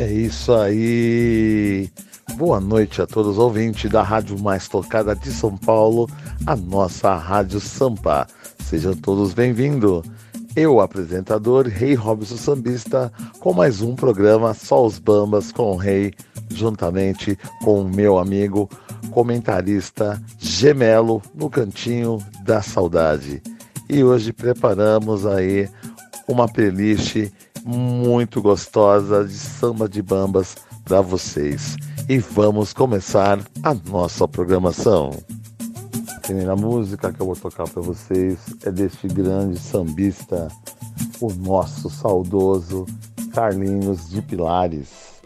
É isso aí. Boa noite a todos os ouvintes da Rádio Mais Tocada de São Paulo, a nossa Rádio Sampa. Sejam todos bem-vindos. Eu, apresentador Rei Robson Sambista, com mais um programa Só os Bambas com o Rei, juntamente com o meu amigo comentarista Gemelo no Cantinho da Saudade. E hoje preparamos aí uma playlist muito gostosa de samba de bambas para vocês. E vamos começar a nossa programação. A primeira música que eu vou tocar para vocês é deste grande sambista, o nosso saudoso Carlinhos de Pilares.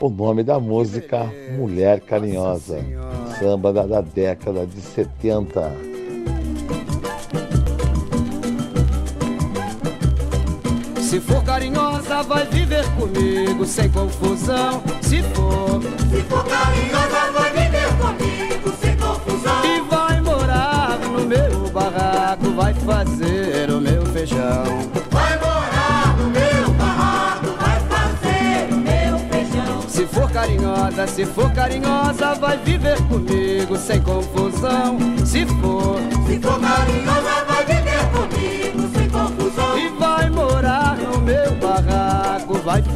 O nome da música Mulher Carinhosa, samba da, da década de 70. Se for carinhosa, vai viver comigo sem confusão. Se for, se for carinhosa, vai viver comigo sem confusão. E vai morar no meu barraco, vai fazer o meu feijão. Vai morar no meu barraco, vai fazer o meu feijão. Se for carinhosa, se for carinhosa, vai viver comigo sem confusão. Se for, se for carinhosa, vai viver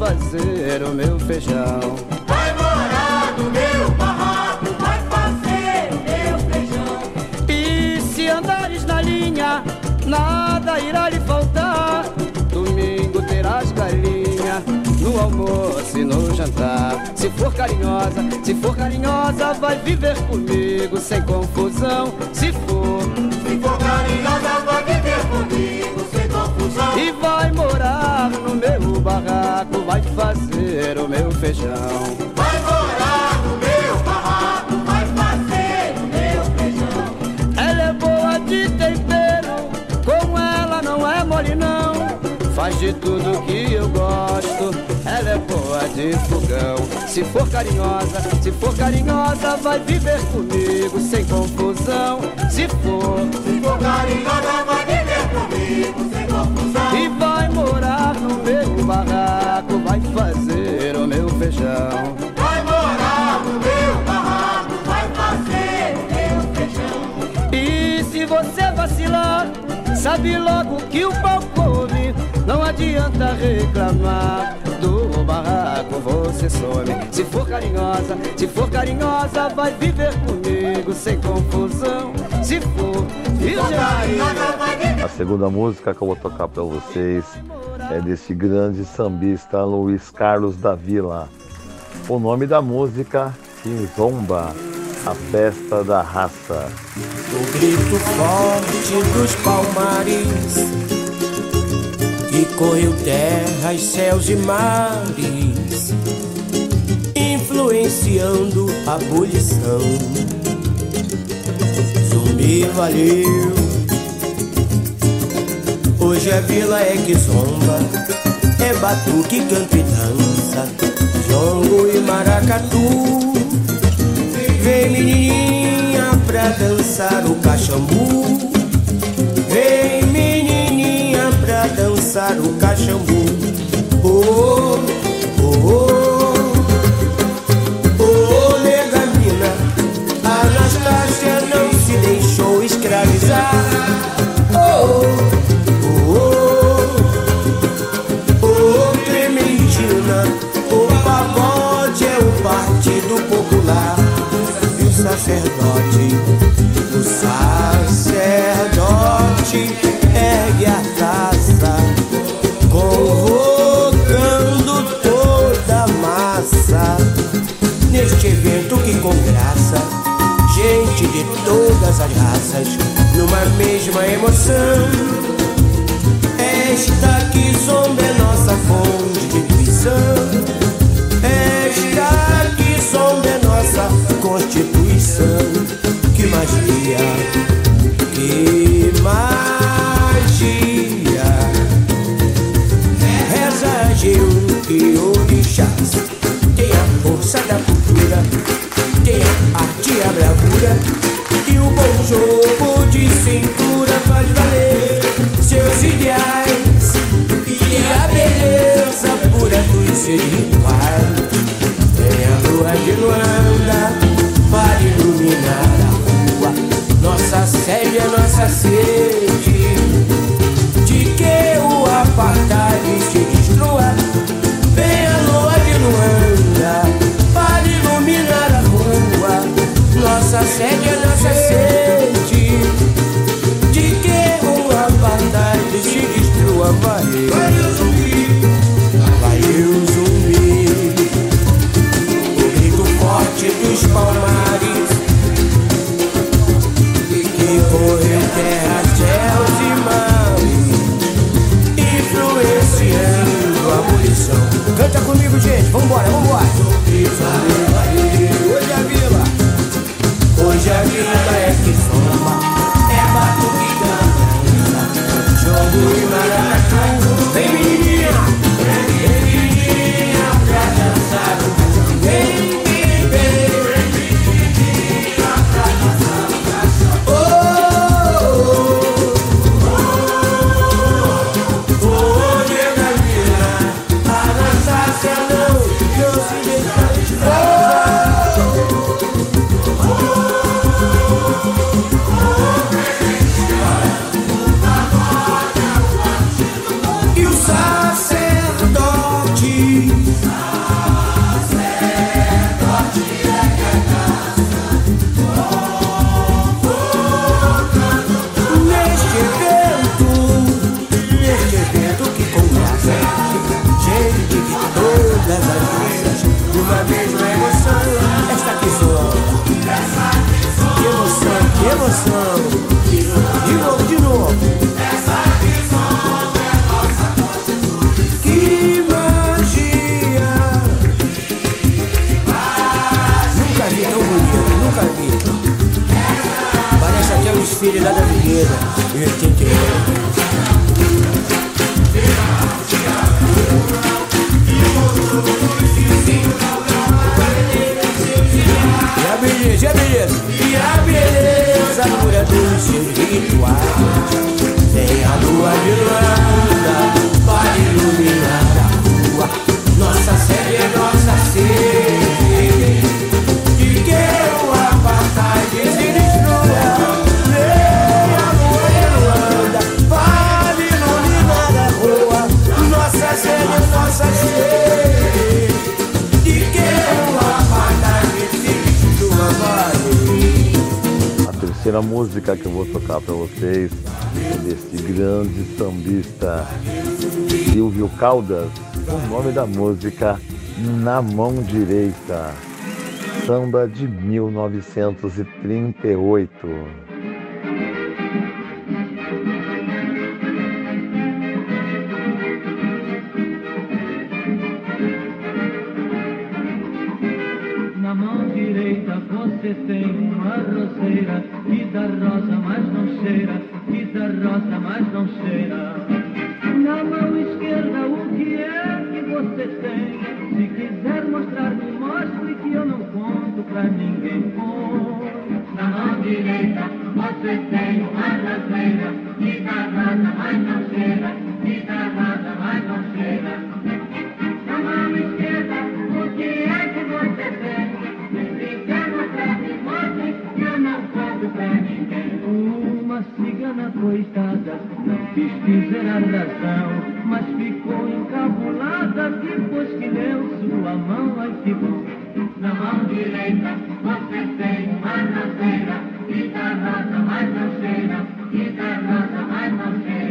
fazer o meu feijão. Vai morar no meu barraco, vai fazer o meu feijão. E se andares na linha, nada irá lhe faltar. Domingo terás galinha no almoço e no jantar. Se for carinhosa, se for carinhosa, vai viver comigo sem confusão. Se for, se for carinhosa, vai viver comigo feijão. Vai morar no meu barraco, vai fazer o meu feijão. Ela é boa de tempero, com ela não é mole não. Faz de tudo que eu gosto, ela é boa de fogão. Se for carinhosa, se for carinhosa, vai viver comigo sem confusão. Se for, se for carinhosa, vai viver comigo sem confusão. E vai morar no meu barraco, sabe logo que o pau come. Não adianta reclamar do barraco, você some. Se for carinhosa, se for carinhosa, vai viver comigo sem confusão. Se for, se for carinhosa, A segunda música que eu vou tocar para vocês é desse grande sambista Luiz Carlos da Vila. O nome da música Zomba, a festa da raça. O grito forte dos palmares que correu terras, céus e mares, influenciando a abolição. Zumbi valeu, hoje a vila é que zomba, é batuque, canto e dança, jongo e maracatu. Vem menininha pra dançar o cachambu. Vem menininha pra dançar o cachambu. Oh, oh, sacerdote, o sacerdote ergue a taça, convocando toda a massa. Neste evento que com graça, gente de todas as raças, numa mesma emoção. Esta que zomba é nossa constituição. Esta constituição. Que magia, que magia. Reza Geu e Orixás. Tem a força da cultura, tem a arte e a bravura. E o bom jogo de cintura faz valer seus ideais. E a beleza pura dos seres iguais. quinta iluminar a rua. Nossa sede é nossa sede. De que o apartheid se destrua. Vem a lua de Luanda para iluminar a rua. Nossa sede é nossa sede. De que o apartheid se destrua. Valeu, valeu zumbi. Valeu zumbi. O grito forte dos palmares. Correu terra, céus e mar e pro esse Influenciando a munição Canta comigo, gente, vambora, vambora. primeira música que eu vou tocar para vocês é desse grande sambista Silvio Caldas, com o nome da música Na Mão Direita, samba de 1938. Colada depois que deu sua mão, aí ficou. Na mão direita você tem manazeira, e danada mais não cheira, e danada mais não cheira.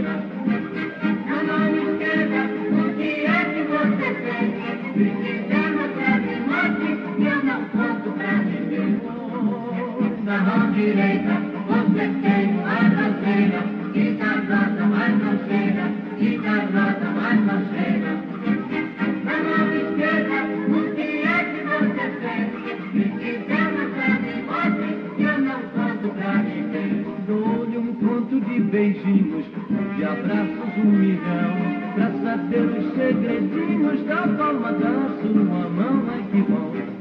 beijinhos, de abraços humilhão, pra saber os segredinhos da palma da sua mão, ai que bom.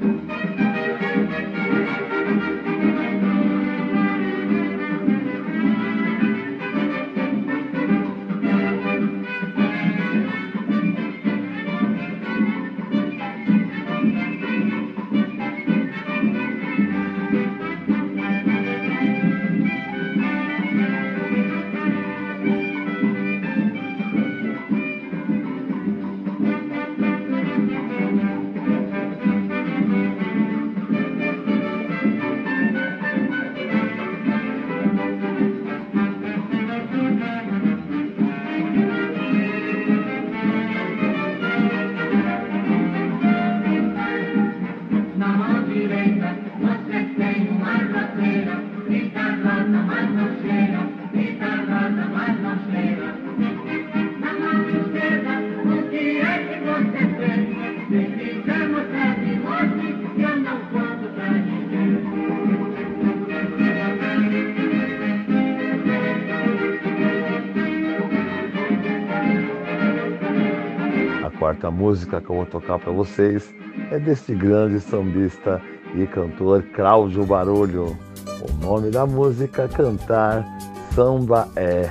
Música que eu vou tocar para vocês é deste grande sambista e cantor Cláudio Barulho. O nome da música Cantar Samba é.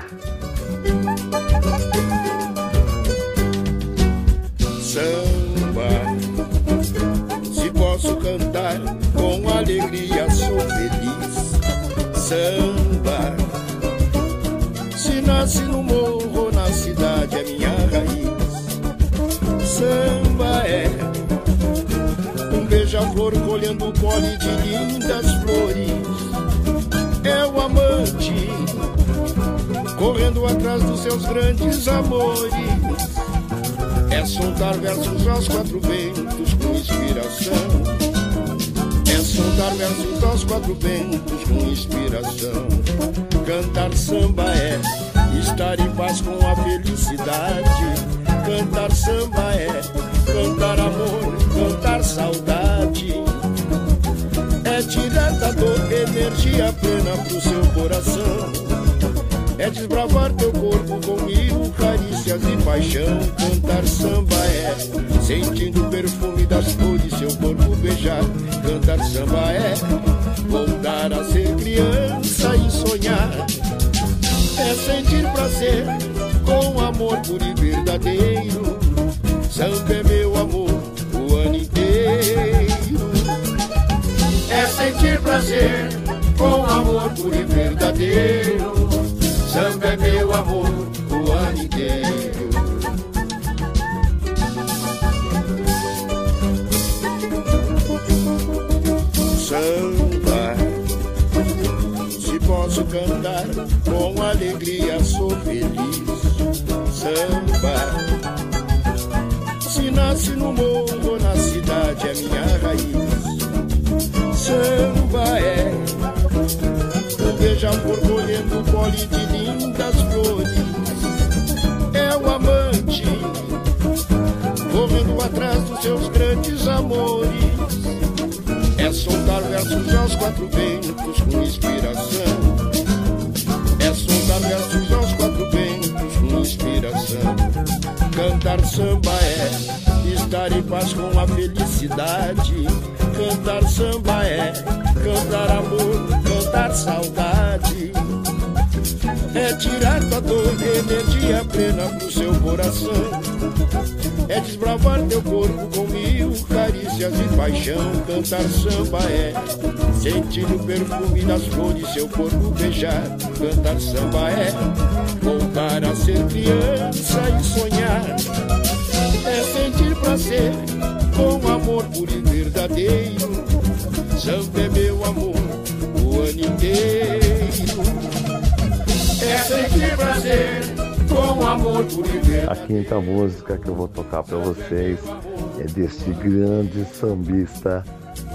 Seus grandes amores. É soltar versos aos quatro ventos com inspiração. É soltar versos aos quatro ventos com inspiração. Cantar samba é estar em paz com a felicidade. Cantar samba é cantar amor, cantar saudade. É tirar da dor energia plena pro seu coração. É desbravar teu corpo com mil carícias e paixão. Cantar samba é sentindo o perfume das flores, seu corpo beijar. Cantar samba é voltar a ser criança e sonhar. É sentir prazer com amor puro e verdadeiro. Samba é meu amor o ano inteiro. É sentir prazer com amor puro e verdadeiro. Samba é meu amor o ano inteiro. Samba, se posso cantar com alegria, sou feliz. Samba, se nasce no morro, na cidade, é minha raiz. Samba é beija-flor colhendo pole de lindas flores. É o amante correndo atrás dos seus grandes amores. É soltar versos aos quatro ventos com inspiração. É soltar versos aos quatro ventos com inspiração. Cantar samba é estar em paz com a felicidade. Cantar samba é cantar amor, cantar saudade. É tirar da dor energia plena pro seu coração. É desbravar teu corpo com mil carícias e paixão. Cantar samba é sentir o perfume das flores, seu corpo beijar. Cantar samba é voltar a ser criança e sonhar. É sentir prazer com amor puro e verdadeiro. Samba é meu amor o ano inteiro. É sentir prazer com amor. A quinta música que eu vou tocar para vocês é deste grande sambista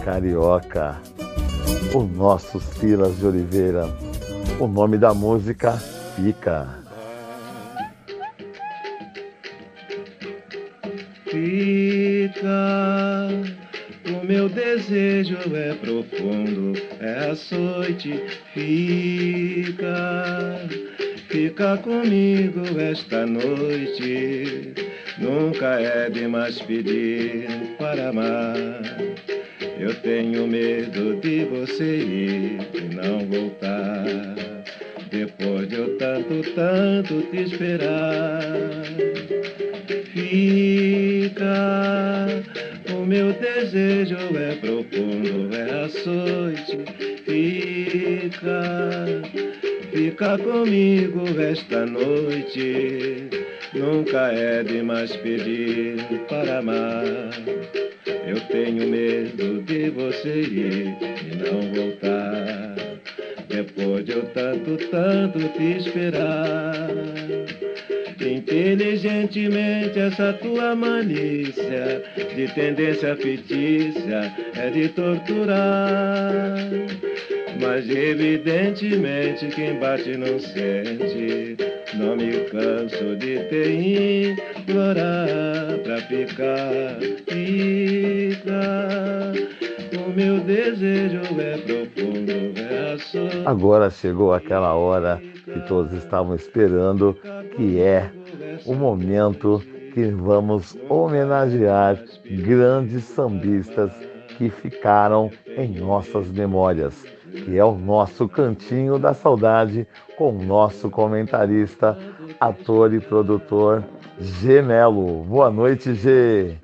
carioca, o nosso Silas de Oliveira. O nome da música fica. Fica, o meu desejo é profundo, é açoite. Fica, fica comigo esta noite. Nunca é demais pedir para amar. Eu tenho medo de você ir e não voltar. Depois de eu tanto, tanto te esperar. Fica, o meu desejo é profundo, é açoite. Fica, fica comigo esta noite. Nunca é demais pedir para amar. Eu tenho medo de você ir e não voltar. Depois de eu tanto, tanto te esperar. Inteligentemente essa tua malícia de tendência fictícia é de torturar. Mas evidentemente quem bate não sente. Não me canso de te implorar pra ficar. Fica. É é. Agora chegou aquela hora que todos estavam esperando, que é o momento que vamos homenagear grandes sambistas que ficaram em nossas memórias, que é o nosso Cantinho da Saudade com o nosso comentarista, ator e produtor G Melo. Boa noite, G.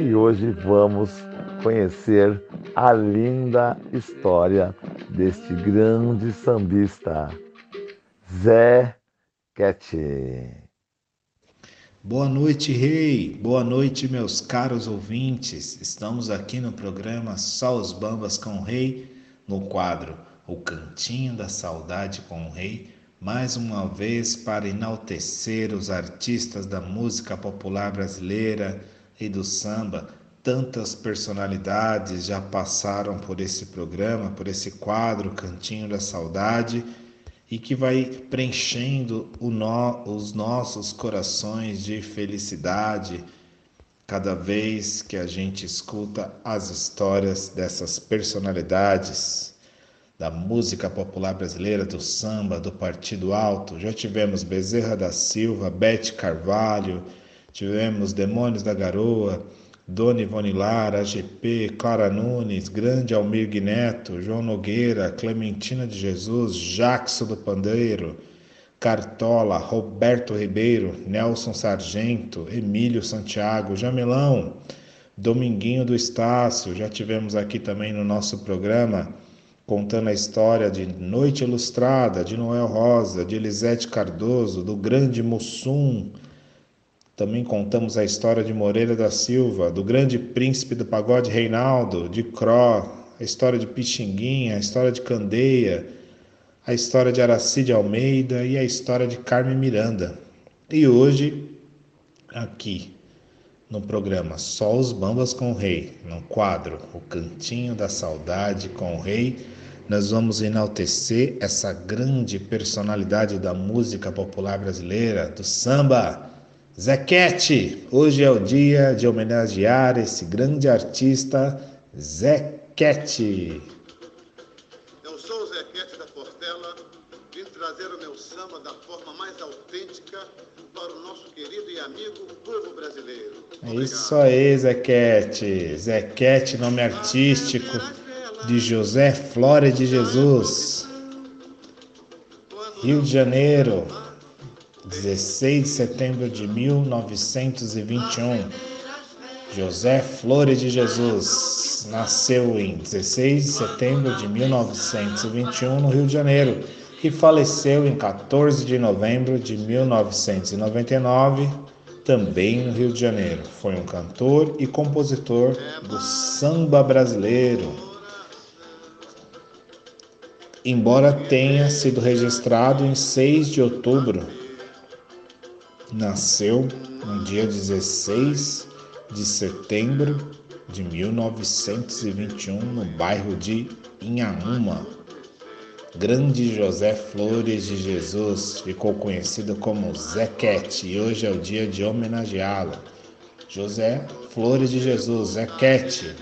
E hoje vamos conhecer a linda história deste grande sambista, Zé Quete. Boa noite, Rei. Boa noite, meus caros ouvintes. Estamos aqui no programa Só os Bambas com o Rei, no quadro O Cantinho da Saudade com o Rei, mais uma vez para enaltecer os artistas da música popular brasileira e do samba. Tantas personalidades já passaram por esse programa, por esse quadro Cantinho da Saudade e que vai preenchendo no, os nossos corações de felicidade cada vez que a gente escuta as histórias dessas personalidades da música popular brasileira, do samba, do Partido Alto. Já tivemos Bezerra da Silva, Bete Carvalho, tivemos Demônios da Garoa, Dona Ivone Lara, AGP, Clara Nunes, Grande Almir Neto, João Nogueira, Clementina de Jesus, Jackson do Pandeiro, Cartola, Roberto Ribeiro, Nelson Sargento, Emílio Santiago, Jamelão, Dominguinho do Estácio, já tivemos aqui também no nosso programa contando a história de Noite Ilustrada, de Noel Rosa, de Elisete Cardoso, do Grande Mussum, também contamos a história de Moreira da Silva, do grande príncipe do pagode Reinaldo, de Cro, a história de Pixinguinha, a história de Candeia, a história de Aracide Almeida e a história de Carmen Miranda. E hoje, aqui no programa Só os Bambas com o Rei, no quadro O Cantinho da Saudade com o Rei, nós vamos enaltecer essa grande personalidade da música popular brasileira, do samba Zequete, hoje é o dia de homenagear esse grande artista Zequete. Eu sou o Zequete da Portela, vim trazer o meu samba da forma mais autêntica para o nosso querido e amigo povo brasileiro. Obrigado. Isso aí, Zequete. Zequete, nome artístico de José Flora de Jesus. Rio de Janeiro, 16 de setembro de 1921. José Flores de Jesus nasceu em 16 de setembro de 1921 no Rio de Janeiro e faleceu em 14 de novembro de 1999 também no Rio de Janeiro. Foi um cantor e compositor do samba brasileiro. Embora tenha sido registrado em 6 de outubro nasceu no dia 16 de setembro de 1921 no bairro de Inhaúma. Grande José Flores de Jesus ficou conhecido como Zequete e hoje é o dia de homenageá-lo. José Flores de Jesus, Zequete,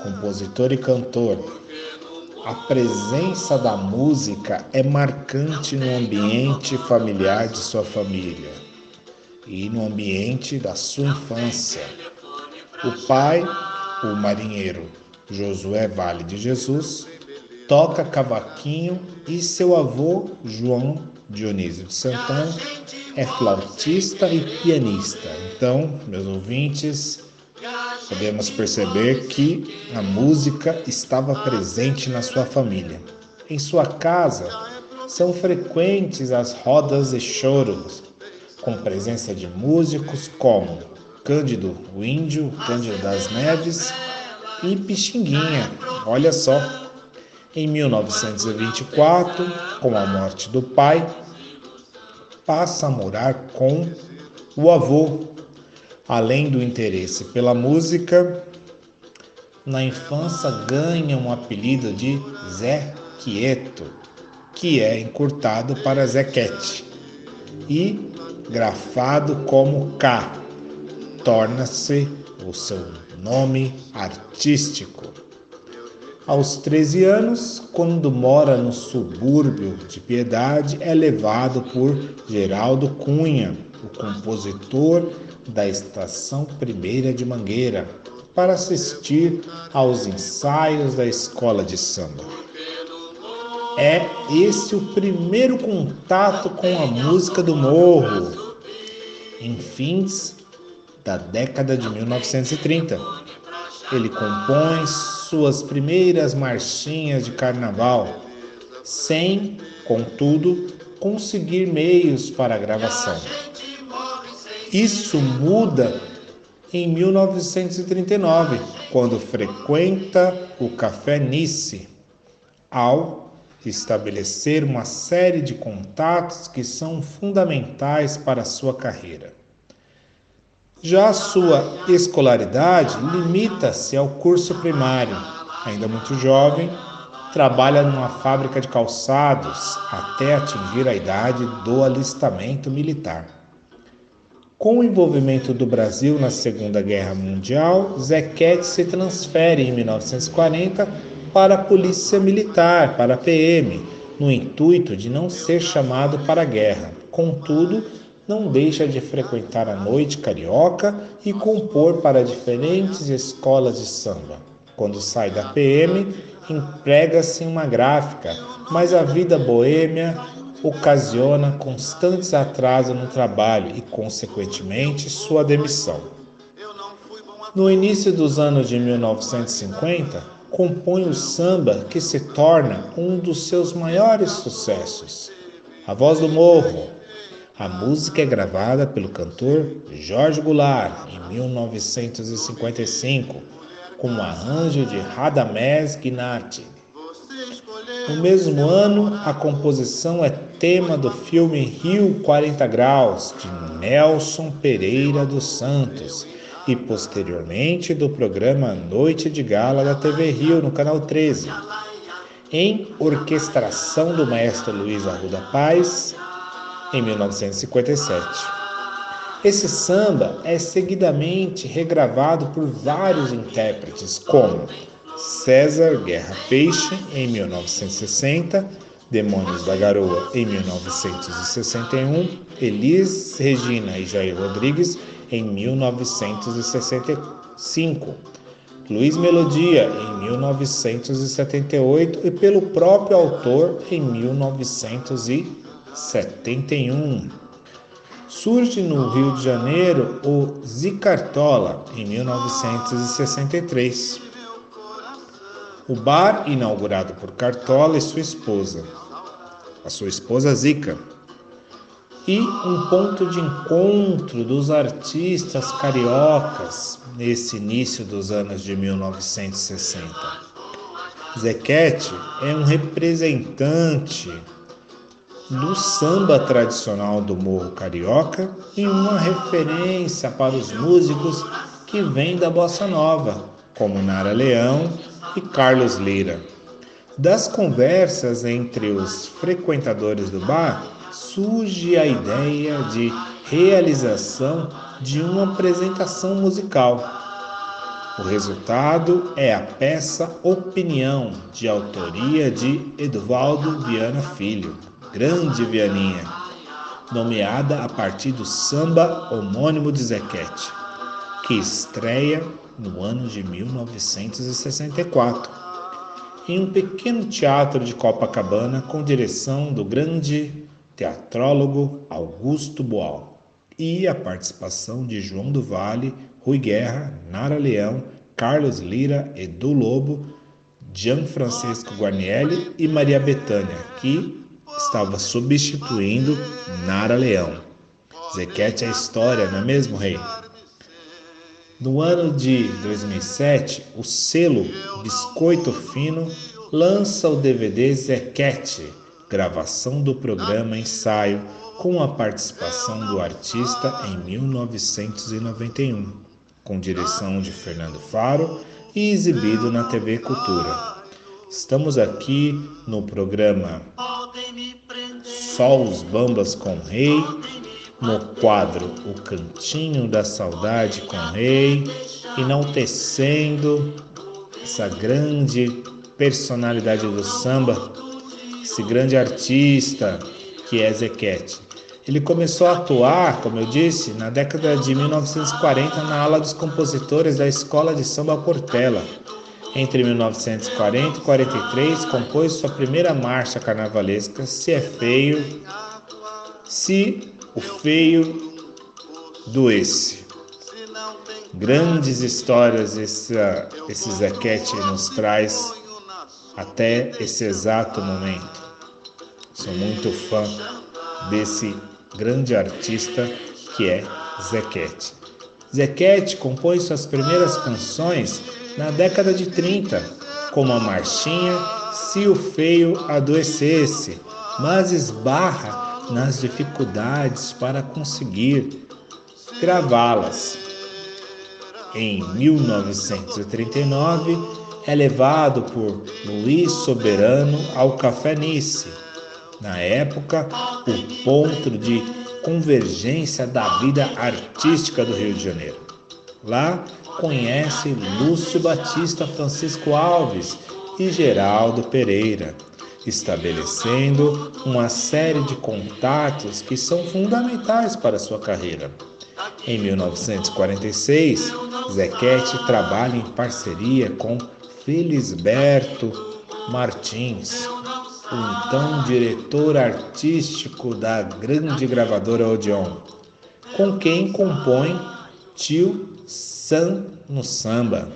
compositor e cantor. A presença da música é marcante no ambiente familiar de sua família e no ambiente da sua infância. O pai, o marinheiro Josué Vale de Jesus, toca cavaquinho e seu avô João Dionísio de Santana é flautista e pianista. Então, meus ouvintes, podemos perceber que a música estava presente na sua família. Em sua casa, são frequentes as rodas e choros com presença de músicos como Cândido o Índio, Cândido das Neves e Pixinguinha. Olha só. Em 1924, com a morte do pai, passa a morar com o avô. Além do interesse pela música, na infância ganha um apelido de Zé Quieto, que é encurtado para Zequete. E grafado como K, torna-se o seu nome artístico. Aos 13 anos, quando mora no subúrbio de Piedade, é levado por Geraldo Cunha, o compositor da Estação Primeira de Mangueira para assistir aos ensaios da escola de samba. É esse o primeiro contato com a música do morro, em fins da década de 1930. Ele compõe suas primeiras marchinhas de carnaval, sem, contudo, conseguir meios para a gravação. Isso muda em 1939, quando frequenta o Café Nice, ao estabelecer uma série de contatos que são fundamentais para a sua carreira. Já a sua escolaridade limita-se ao curso primário. Ainda muito jovem, trabalha numa fábrica de calçados até atingir a idade do alistamento militar. Com o envolvimento do Brasil na Segunda Guerra Mundial, Zequete se transfere em 1940 para a Polícia Militar, para a PM, no intuito de não ser chamado para a guerra. Contudo, não deixa de frequentar a noite carioca e compor para diferentes escolas de samba. Quando sai da PM, emprega-se em uma gráfica, mas a vida boêmia ocasiona constantes atrasos no trabalho e, consequentemente, sua demissão. No início dos anos de 1950, compõe o samba que se torna um dos seus maiores sucessos. A Voz do Morro, a música é gravada pelo cantor Jorge Goulart em 1955, com um arranjo de Radamés Gnatti. No mesmo ano, a composição é tema do filme Rio 40 Graus, de Nelson Pereira dos Santos, e posteriormente do programa Noite de Gala da TV Rio, no canal 13. Em orquestração do maestro Luiz Arruda Paz, em 1957. Esse samba é seguidamente regravado por vários intérpretes, como César Guerra Peixe, em 1960, Demônios da Garoa, em 1961, Elis Regina e Jair Rodrigues, em 1965, Luiz Melodia, em 1978 e pelo próprio autor, em 1970. 71. Surge no Rio de Janeiro o Zicartola, em 1963. O bar inaugurado por Cartola e sua esposa, a sua esposa Zica, e um ponto de encontro dos artistas cariocas nesse início dos anos de 1960. Zequete é um representante do samba tradicional do Morro Carioca e uma referência para os músicos que vêm da bossa nova, como Nara Leão e Carlos Lira. Das conversas entre os frequentadores do bar surge a ideia de realização de uma apresentação musical. O resultado é a peça Opinião, de autoria de Eduvaldo Viana Filho grande Vianinha, nomeada a partir do samba homônimo de Zequete, que estreia no ano de 1964, em um pequeno teatro de Copacabana com direção do grande teatrólogo Augusto Boal e a participação de João do Vale, Rui Guerra, Nara Leão, Carlos Lira, Edu Lobo, Gian Francisco Guarnielli e Maria Bethânia, que estava substituindo Nara Leão. Zequete é história, não é mesmo, rei? No ano de 2007, o selo Biscoito Fino lança o DVD Zequete, gravação do programa Ensaio, com a participação do artista em 1991, com direção de Fernando Faro e exibido na TV Cultura. Estamos aqui no programa Só os Bambas com Rei, no quadro O Cantinho da Saudade com Rei, enaltecendo essa grande personalidade do samba, esse grande artista que é Zequete. Ele começou a atuar, como eu disse, na década de 1940 na ala dos compositores da Escola de Samba Portela. Entre 1940 e 43, compôs sua primeira marcha carnavalesca, Se é Feio, Se o Feio Doesse. Grandes histórias esse, esse Zequete nos traz até esse exato momento. Sou muito fã desse grande artista que é Zequete. Zequete compõe suas primeiras canções na década de 30, como a marchinha Se o Feio Adoecesse, mas esbarra nas dificuldades para conseguir gravá-las. Em 1939, é levado por Luiz Soberano ao Café Nice, na época, o ponto de convergência da vida artística do Rio de Janeiro. Lá conhece Lúcio Batista Francisco Alves e Geraldo Pereira, estabelecendo uma série de contatos que são fundamentais para sua carreira. Em 1946, Zequete trabalha em parceria com Felisberto Martins, o então diretor artístico da grande gravadora Odeon, com quem compõe Tio San no Samba,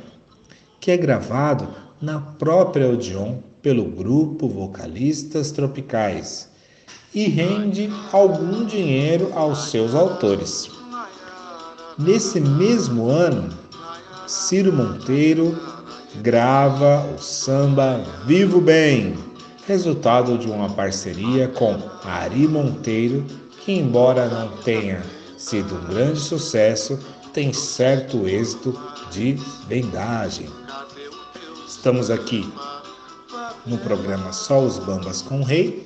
que é gravado na própria Odeon pelo grupo Vocalistas Tropicais e rende algum dinheiro aos seus autores. Nesse mesmo ano, Ciro Monteiro grava o samba Vivo Bem, resultado de uma parceria com Ari Monteiro, que, embora não tenha sido um grande sucesso, tem certo êxito de vendagem. Estamos aqui no programa Só os Bambas com o Rei,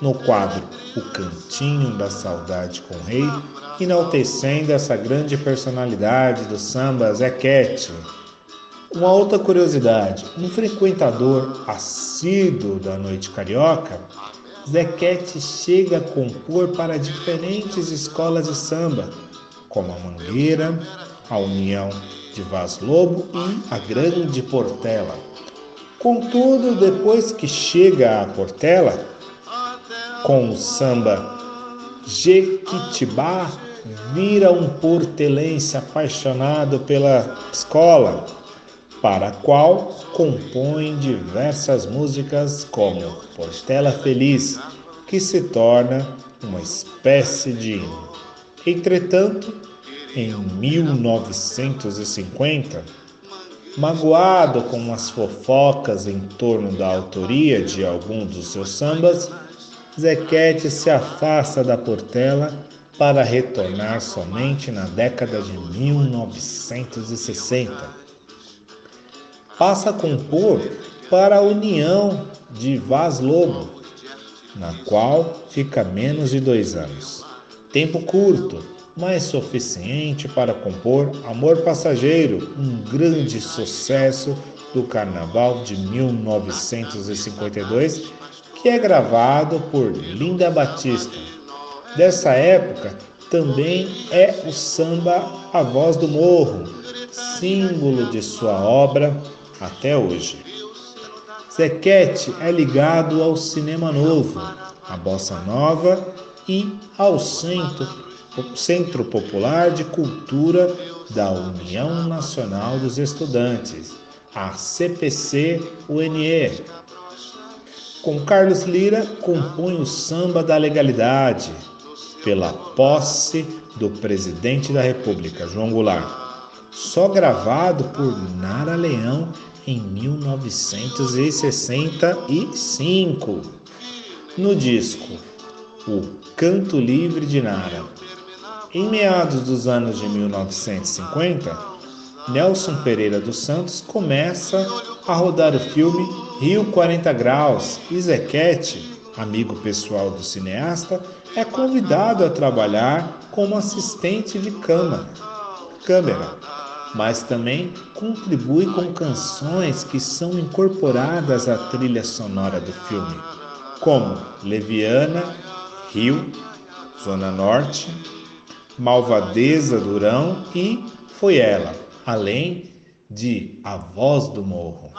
no quadro O Cantinho da Saudade com o Rei, enaltecendo essa grande personalidade do samba Zequete uma outra curiosidade: um frequentador assíduo da noite carioca, Zequete chega a compor para diferentes escolas de samba, como a Mangueira, a União de Vaz Lobo e a Grande Portela. Contudo, depois que chega a Portela, com o samba Jequitibá, vira um portelense apaixonado pela escola para a qual compõe diversas músicas como Portela Feliz, que se torna uma espécie de hino. Entretanto, em 1950, magoado com as fofocas em torno da autoria de algum dos seus sambas, Zequete se afasta da Portela para retornar somente na década de 1960 passa a compor para a União de Vaz Lobo, na qual fica menos de dois anos. Tempo curto, mas suficiente para compor Amor Passageiro, um grande sucesso do Carnaval de 1952, que é gravado por Linda Batista. Dessa época também é o samba A Voz do Morro, símbolo de sua obra até hoje. Zequete é ligado ao cinema novo, à bossa nova e ao Centro, Centro Popular de Cultura da União Nacional dos Estudantes, a CPC-UNE. Com Carlos Lira, compõe o Samba da Legalidade, pela posse do presidente da República, João Goulart, só gravado por Nara Leão em 1965, no disco O Canto Livre de Nara. Em meados dos anos de 1950, Nelson Pereira dos Santos começa a rodar o filme Rio 40 Graus e Zequete, amigo pessoal do cineasta, é convidado a trabalhar como assistente de câmera. câmera mas também contribui com canções que são incorporadas à trilha sonora do filme, como Leviana, Rio, Zona Norte, Malvadeza Durão e Foi Ela, além de A Voz do Morro.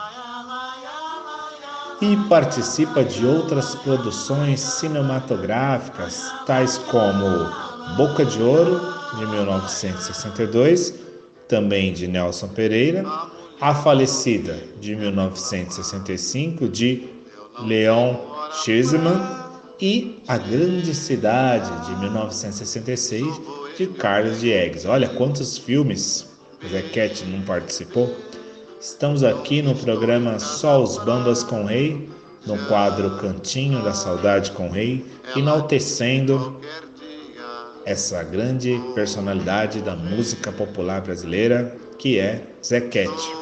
E participa de outras produções cinematográficas, tais como Boca de Ouro, de 1962, também de Nelson Pereira, A Falecida, de 1965, de Leon Scherzman, e A Grande Cidade, de 1966, de Carlos Diegues. Olha quantos filmes Zequete não participou. Estamos aqui no programa Só os Bambas com Rei, no quadro Cantinho da Saudade com Rei, enaltecendo essa grande personalidade da música popular brasileira, que é Zequete.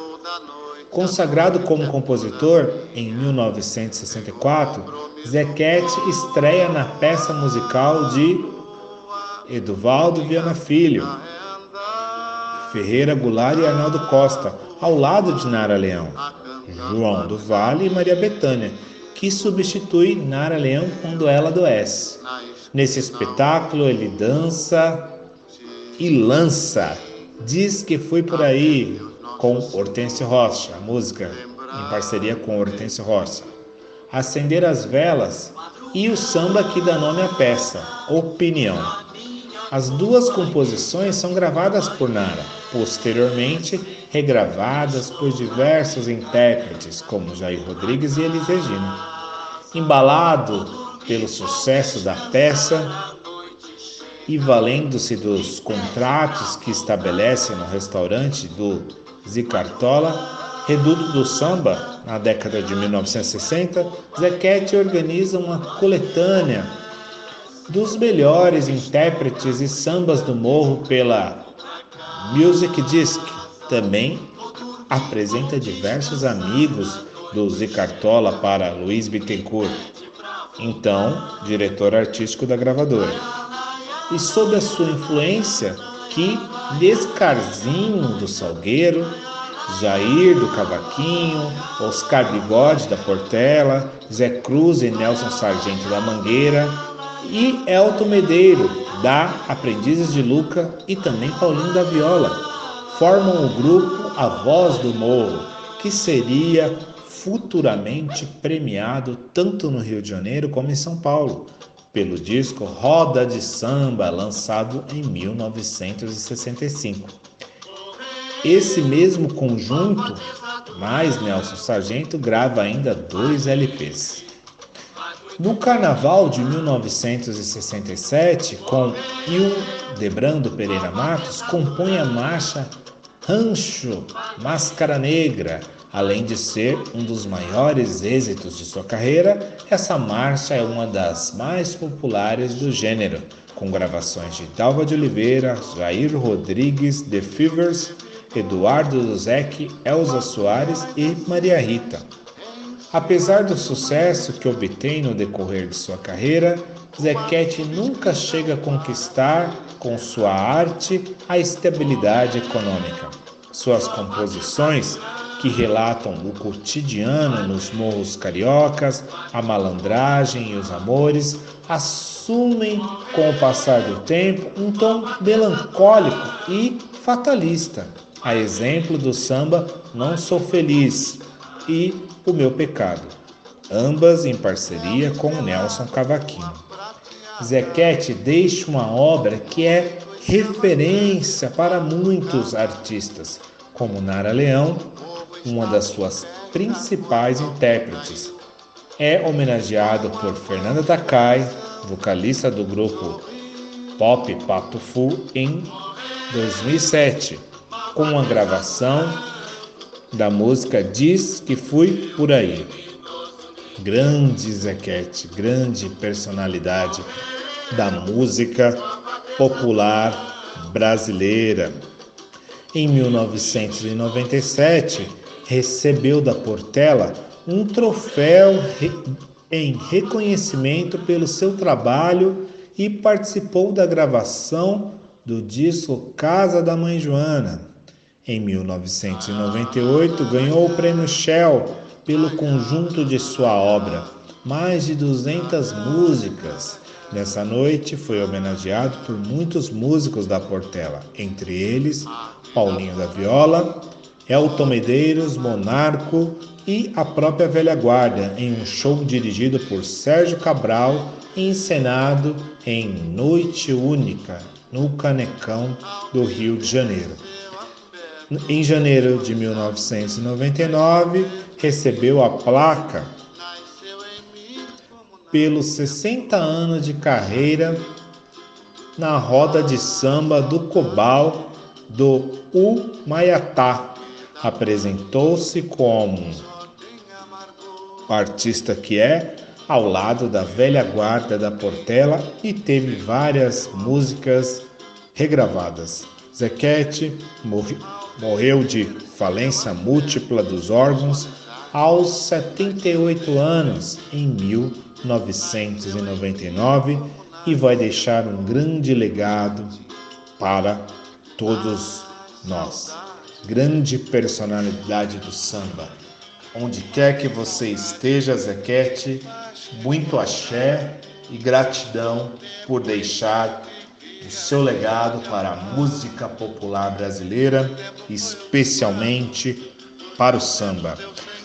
Consagrado como compositor em 1964, Zequete estreia na peça musical de Eduvaldo Viana Filho, Ferreira Goulart e Arnaldo Costa, ao lado de Nara Leão, João do Vale e Maria Bethânia, que substitui Nara Leão quando ela adoece. Nesse espetáculo ele dança e lança Diz que foi por aí com Hortêncio Rocha, a música em parceria com Hortêncio Rocha. Acender as velas e o samba que dá nome à peça, Opinião. As duas composições são gravadas por Nara, posteriormente regravadas por diversos intérpretes, como Jair Rodrigues e Elis Regina. Embalado pelo sucesso da peça e valendo-se dos contratos que estabelece no restaurante do Zicartola, reduto do samba, na década de 1960, Zequete organiza uma coletânea dos melhores intérpretes e sambas do morro pela Music Disc. Também apresenta diversos amigos do Zicartola para Luiz Bittencourt, então diretor artístico da gravadora. E sob a sua influência, que Descarzinho do Salgueiro, Jair do Cavaquinho, Oscar Bigode da Portela, Zé Cruz e Nelson Sargento da Mangueira e Elton Medeiro da Aprendizes de Luca e também Paulinho da Viola formam o grupo A Voz do Morro, que seria futuramente premiado tanto no Rio de Janeiro como em São Paulo, pelo disco Roda de Samba, lançado em 1965. Esse mesmo conjunto, mais Nelson Sargento, grava ainda dois LPs. No Carnaval de 1967, com Hildebrando Pereira Matos, compõe a marcha Rancho Máscara Negra. Além de ser um dos maiores êxitos de sua carreira, essa marcha é uma das mais populares do gênero, com gravações de Dalva de Oliveira, Jair Rodrigues, The Fevers, Eduardo Duzek, Elza Soares e Maria Rita. Apesar do sucesso que obtém no decorrer de sua carreira, Zequete nunca chega a conquistar com sua arte a estabilidade econômica. Suas composições, que relatam o cotidiano nos morros cariocas, a malandragem e os amores, assumem, com o passar do tempo, um tom melancólico e fatalista, a exemplo do samba Não Sou Feliz e O Meu Pecado, ambas em parceria com Nelson Cavaquinho. Zequete deixa uma obra que é referência para muitos artistas, como Nara Leão, uma das suas principais intérpretes. É homenageado por Fernanda Takai, vocalista do grupo Pop Pato Fu, em 2007, com a gravação da música Diz que Fui Por Aí. Grande Zequete, grande personalidade da música popular brasileira. Em 1997, recebeu da Portela um troféu em reconhecimento pelo seu trabalho e participou da gravação do disco Casa da Mãe Joana. Em 1998, ganhou o prêmio Shell pelo conjunto de sua obra, mais de 200 músicas Nessa noite foi homenageado por muitos músicos da Portela, entre eles Paulinho da Viola, Elton Medeiros, Monarco e a própria velha guarda em um show dirigido por Sérgio Cabral encenado em Noite Única no Canecão do Rio de Janeiro. Em janeiro de 1999, recebeu a placa pelos 60 anos de carreira na roda de samba do Cobal do Umaiatá. Apresentou-se como artista que é, ao lado da velha guarda da Portela e teve várias músicas regravadas. Zequete morreu de falência múltipla dos órgãos aos 78 anos em 1999 e vai deixar um grande legado para todos nós. Grande personalidade do samba. Onde quer que você esteja, Zequete, muito axé e gratidão por deixar o seu legado para a música popular brasileira, especialmente para o samba.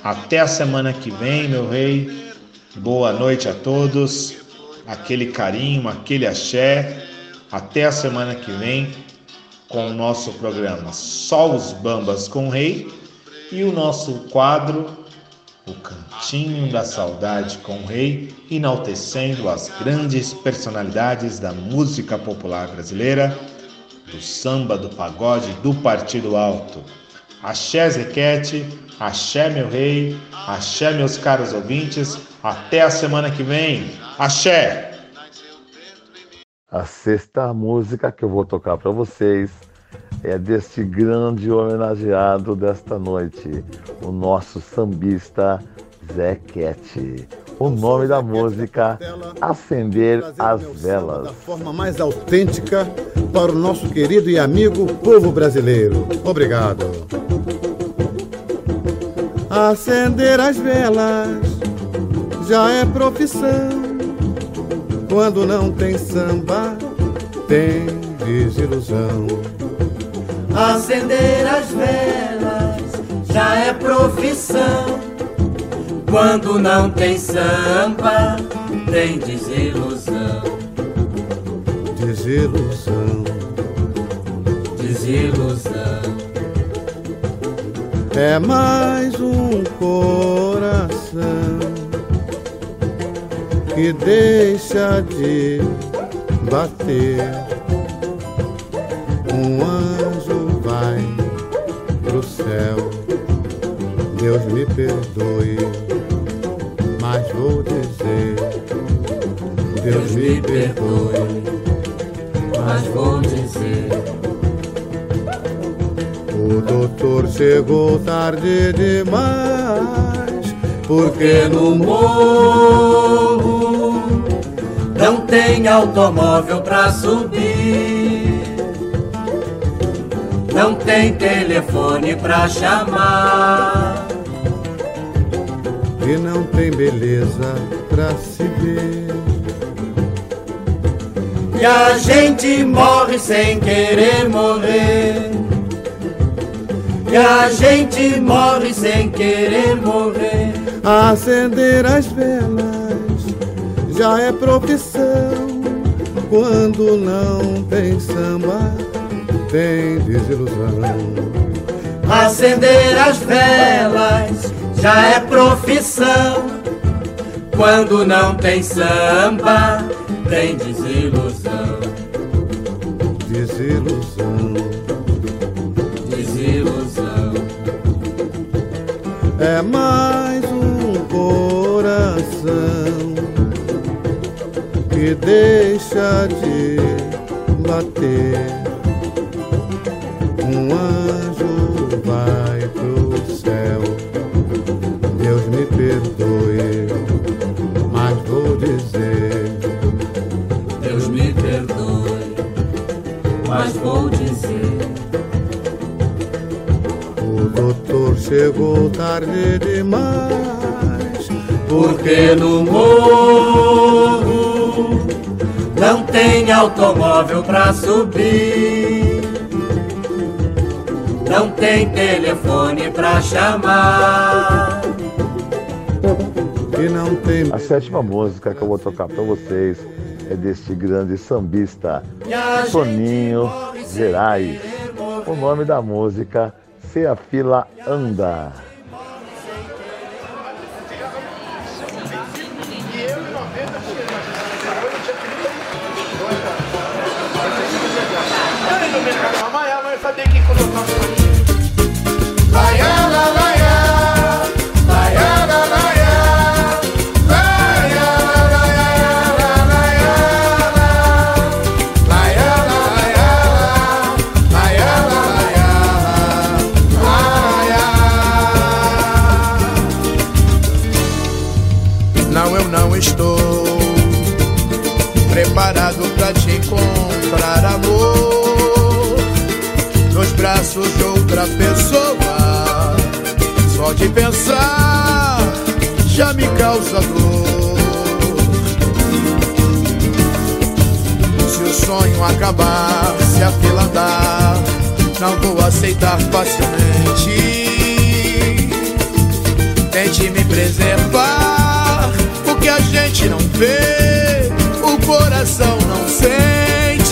Até a semana que vem, meu rei. Boa noite a todos. Aquele carinho, aquele axé. Até a semana que vem com o nosso programa Só os Bambas com o Rei e o nosso quadro O Cantinho da Saudade com o Rei, enaltecendo as grandes personalidades da música popular brasileira, do samba, do pagode, do partido alto. Axé Zequete, axé meu rei, axé meus caros ouvintes, até a semana que vem. Axé! A sexta música que eu vou tocar para vocês é deste grande homenageado desta noite, o nosso sambista Zé Cat. O nome da música Acender as Velas. Da forma mais autêntica para o nosso querido e amigo povo brasileiro. Obrigado. Acender as velas já é profissão. Quando não tem samba, tem desilusão. Acender as velas já é profissão. Quando não tem samba, tem desilusão. Desilusão. Desilusão. É mais um coração que deixa de bater. Um anjo vai pro céu. Deus me perdoe, mas vou dizer. Deus me perdoe, mas vou dizer. Chegou tarde demais, porque no morro não tem automóvel pra subir, não tem telefone pra chamar, e não tem beleza pra se ver. e a gente morre sem querer morrer. E a gente morre sem querer morrer. Acender as velas já é profissão. Quando não tem samba, tem desilusão. Acender as velas já é profissão. Quando não tem samba, tem desilusão. Mais um coração que deixa de bater. Um anjo vai pro céu. Deus me perdoe, chegou tarde demais, porque no morro não tem automóvel pra subir, não tem telefone pra chamar. E não tem. A sétima música que eu vou tocar pra vocês é deste grande sambista, Soninho Gerais. O nome da música é você a fila anda. que pensar já me causa dor. Se o sonho acabar, se afilandar, não vou aceitar facilmente. Tente me preservar, o que a gente não vê, o coração não sente.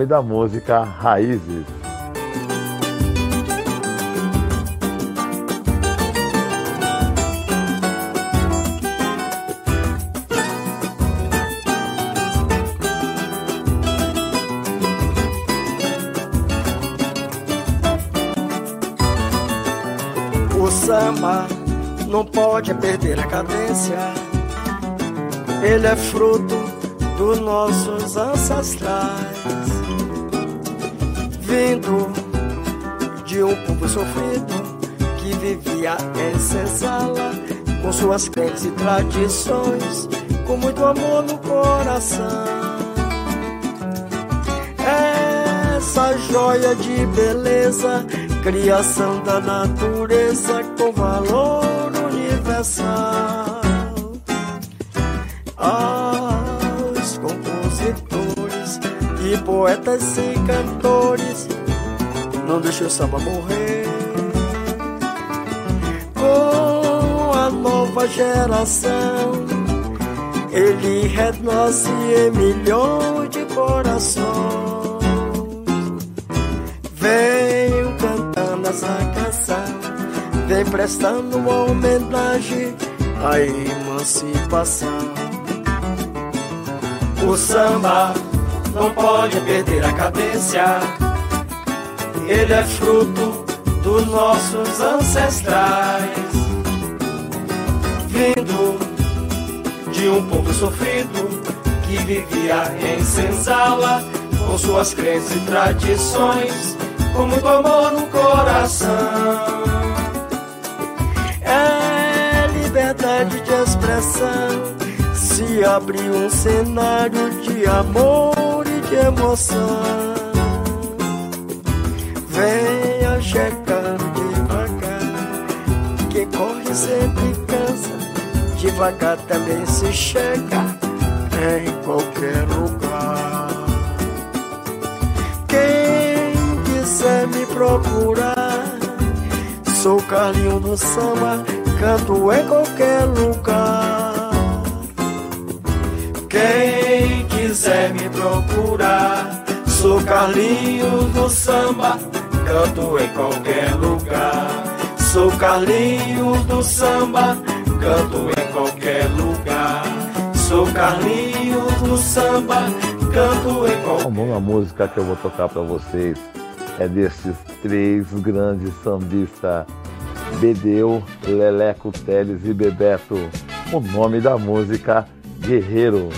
Nome da música Raízes. O samba não pode perder a cadência. Ele é fruto dos nossos ancestrais, vindo de um povo sofrido que vivia em senzala com suas crenças e tradições, com muito amor no coração. Essa joia de beleza, criação da natureza com valor universal. Poetas e cantores, não deixe o samba morrer. Com a nova geração, ele renasce em milhões de corações. Venho cantando essa canção, vem prestando uma homenagem à emancipação. O samba não pode perder a cadência, ele é fruto dos nossos ancestrais, vindo de um povo sofrido que vivia em senzala com suas crenças e tradições, com muito amor no coração. É liberdade de expressão, se abre um cenário de amor e de emoção. Venha chegando devagar, quem corre sempre cansa, devagar também se chega em qualquer lugar. Quem quiser me procurar, sou Carlinho do Samba, canto em qualquer lugar. Me procurar, sou Carlinho do Samba, canto em qualquer lugar. Sou Carlinho do Samba, canto em qualquer lugar. Sou Carlinho do Samba, canto em qualquer Bom, a música que eu vou tocar para vocês é desses três grandes sambistas, Bedeu, Leleco Teles e Bebeto. O nome da música, Guerreiro.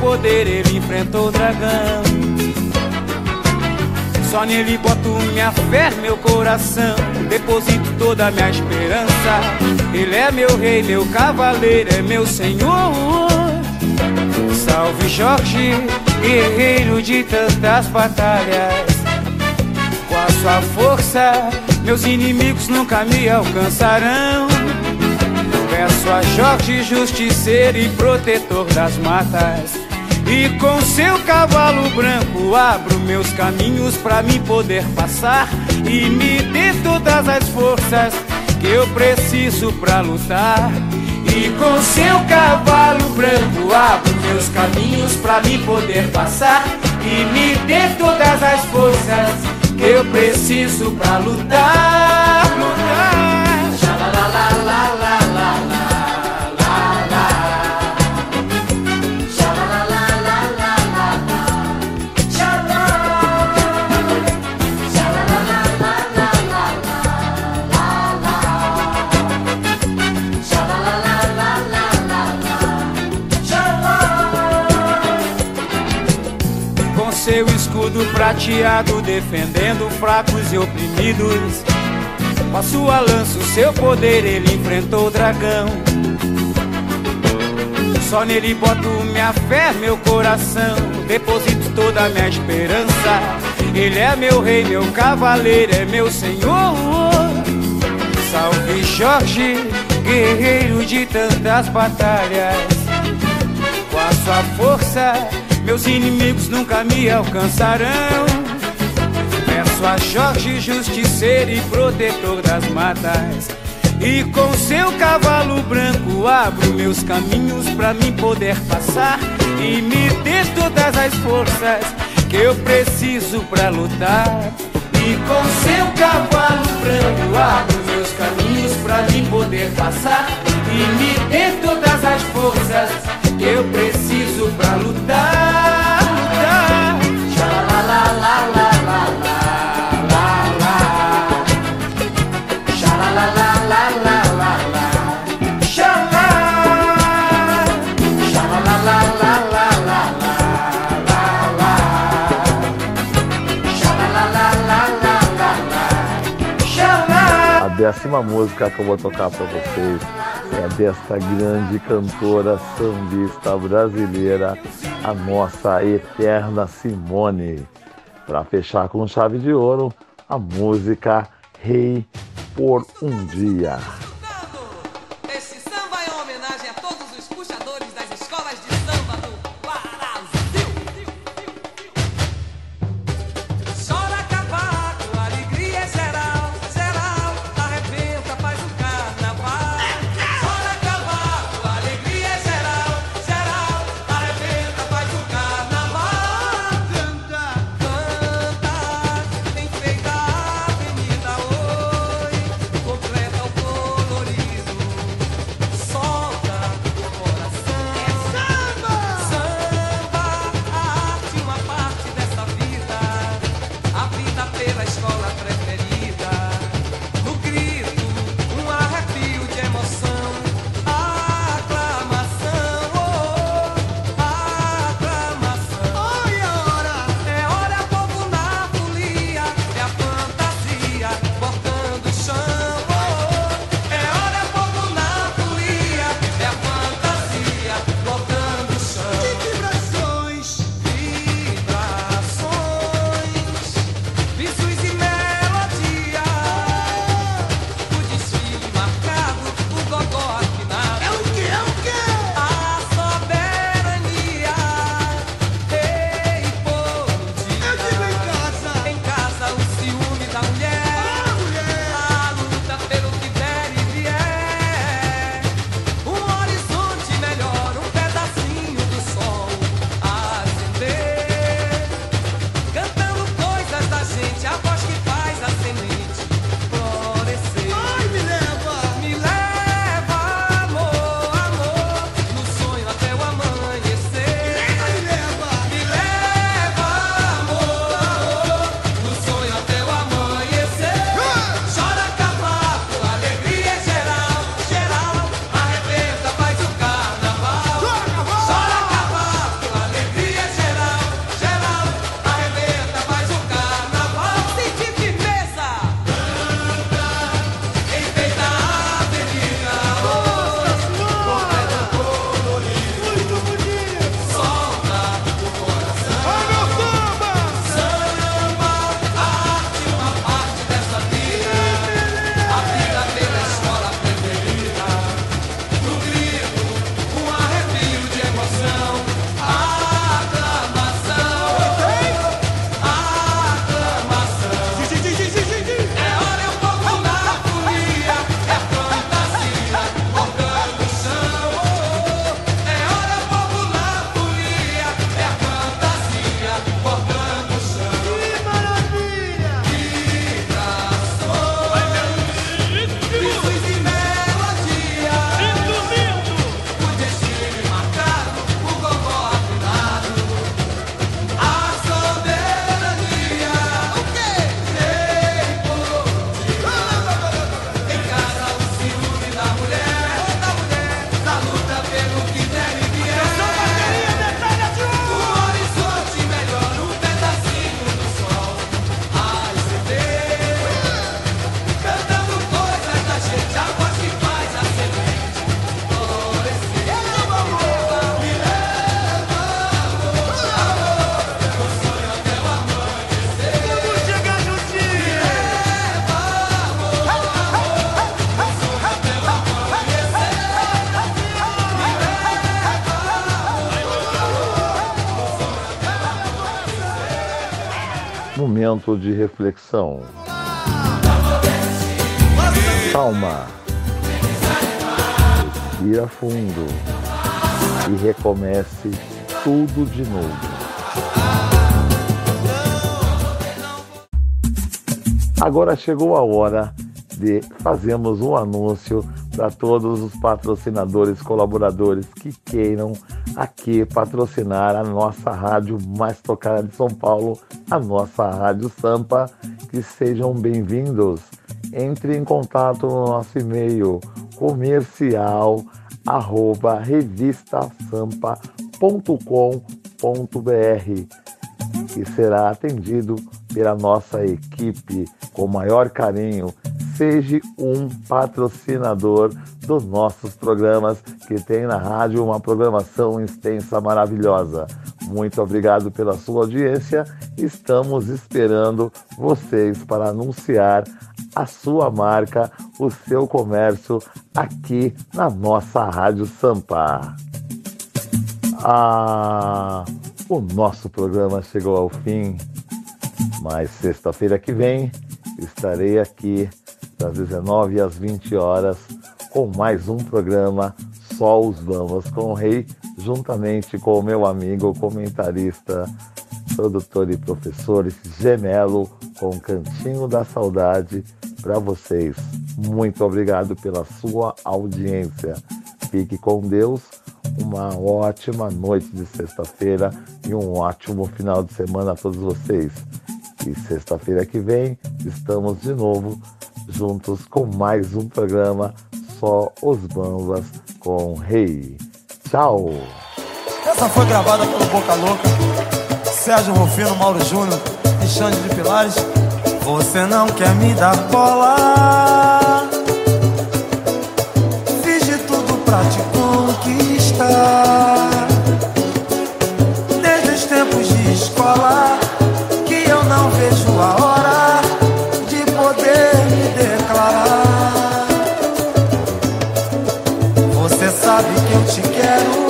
Poder, ele enfrentou o dragão. Só nele boto minha fé, meu coração. Deposito toda a minha esperança. Ele é meu rei, meu cavaleiro, é meu senhor. Salve Jorge, guerreiro de tantas batalhas. Com a sua força, meus inimigos nunca me alcançarão. Peço a Jorge, justiceiro e protetor das matas. E com seu cavalo branco abro meus caminhos pra mim poder passar. E me dê todas as forças que eu preciso pra lutar. E com seu cavalo branco abro meus caminhos pra mim poder passar. E me dê todas as forças que eu preciso pra lutar. lutar. Prateado defendendo fracos e oprimidos. Com a sua lança, o seu poder, ele enfrentou o dragão. Só nele boto minha fé, meu coração. Deposito toda a minha esperança. Ele é meu rei, meu cavaleiro, é meu senhor. Salve Jorge, guerreiro de tantas batalhas. Com a sua força, meus inimigos nunca me alcançarão. Peço a Jorge, justiceiro e protetor das matas. E com seu cavalo branco abro meus caminhos pra mim poder passar e me dê todas as forças que eu preciso pra lutar. E com seu cavalo branco abro meus caminhos pra mim poder passar e me dê todas as forças que eu preciso pra lutar. lutar. Xalalalala. décima música que eu vou tocar para vocês é desta grande cantora sambista brasileira, a nossa eterna Simone. Para fechar com chave de ouro, a música Rei por um Dia. Momento de reflexão. Calma. Respira fundo e recomece tudo de novo. Agora chegou a hora de fazermos um anúncio para todos os patrocinadores, colaboradores que queiram aqui patrocinar a nossa rádio mais tocada de São Paulo, a nossa Rádio Sampa, que sejam bem-vindos. Entre em contato no nosso e-mail comercial arroba revistasampa.com.br e será atendido pela nossa equipe com maior carinho. Seja um patrocinador dos nossos programas que tem na rádio uma programação extensa maravilhosa. Muito obrigado pela sua audiência. Estamos esperando vocês para anunciar a sua marca, o seu comércio aqui na nossa Rádio Sampa. Ah, o nosso programa chegou ao fim, mas sexta-feira que vem estarei aqui das 19 às 20 horas com mais um programa Só os Vamos com o Rei, juntamente com o meu amigo comentarista, produtor e professor Gemelo com Cantinho da Saudade para vocês. Muito obrigado pela sua audiência. Fique com Deus. Uma ótima noite de sexta-feira e um ótimo final de semana a todos vocês. E sexta-feira que vem estamos de novo juntos com mais um programa Só os Bambas com Rei. Tchau! Essa foi gravada pelo Boca Louca, Sérgio Rufino, Mauro Júnior e Xande de Pilares. Você não quer me dar bola. Fiz de tudo pra te conquistar. Desde os tempos de escola, não vejo a hora de poder me declarar. Você sabe que eu te quero.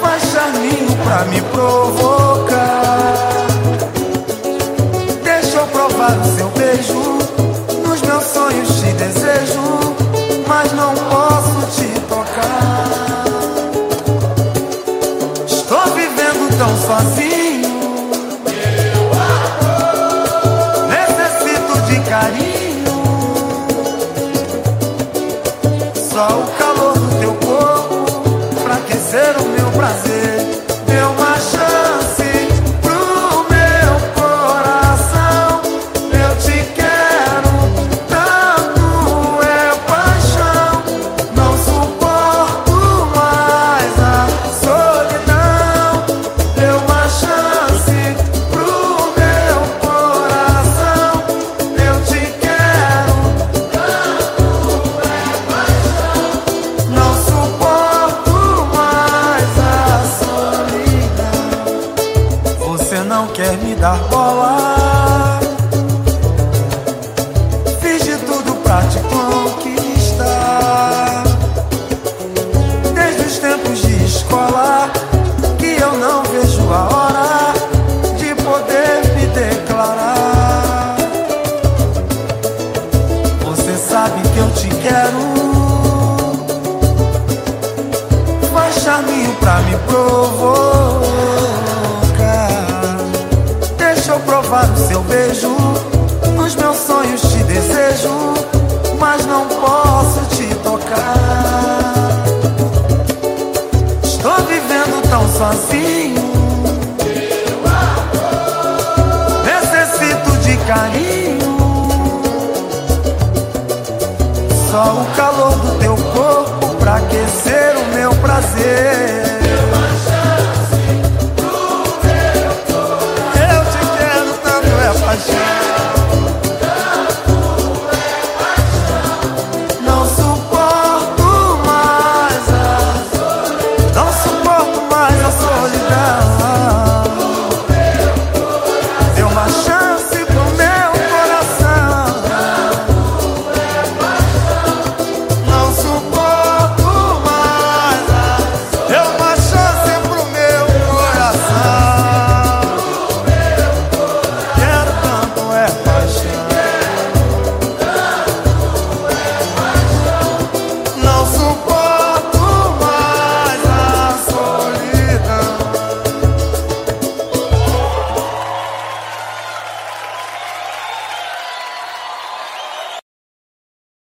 Faz charminho pra me provocar. Deixa eu provar o seu beijo. Nos meus sonhos te desejo, mas não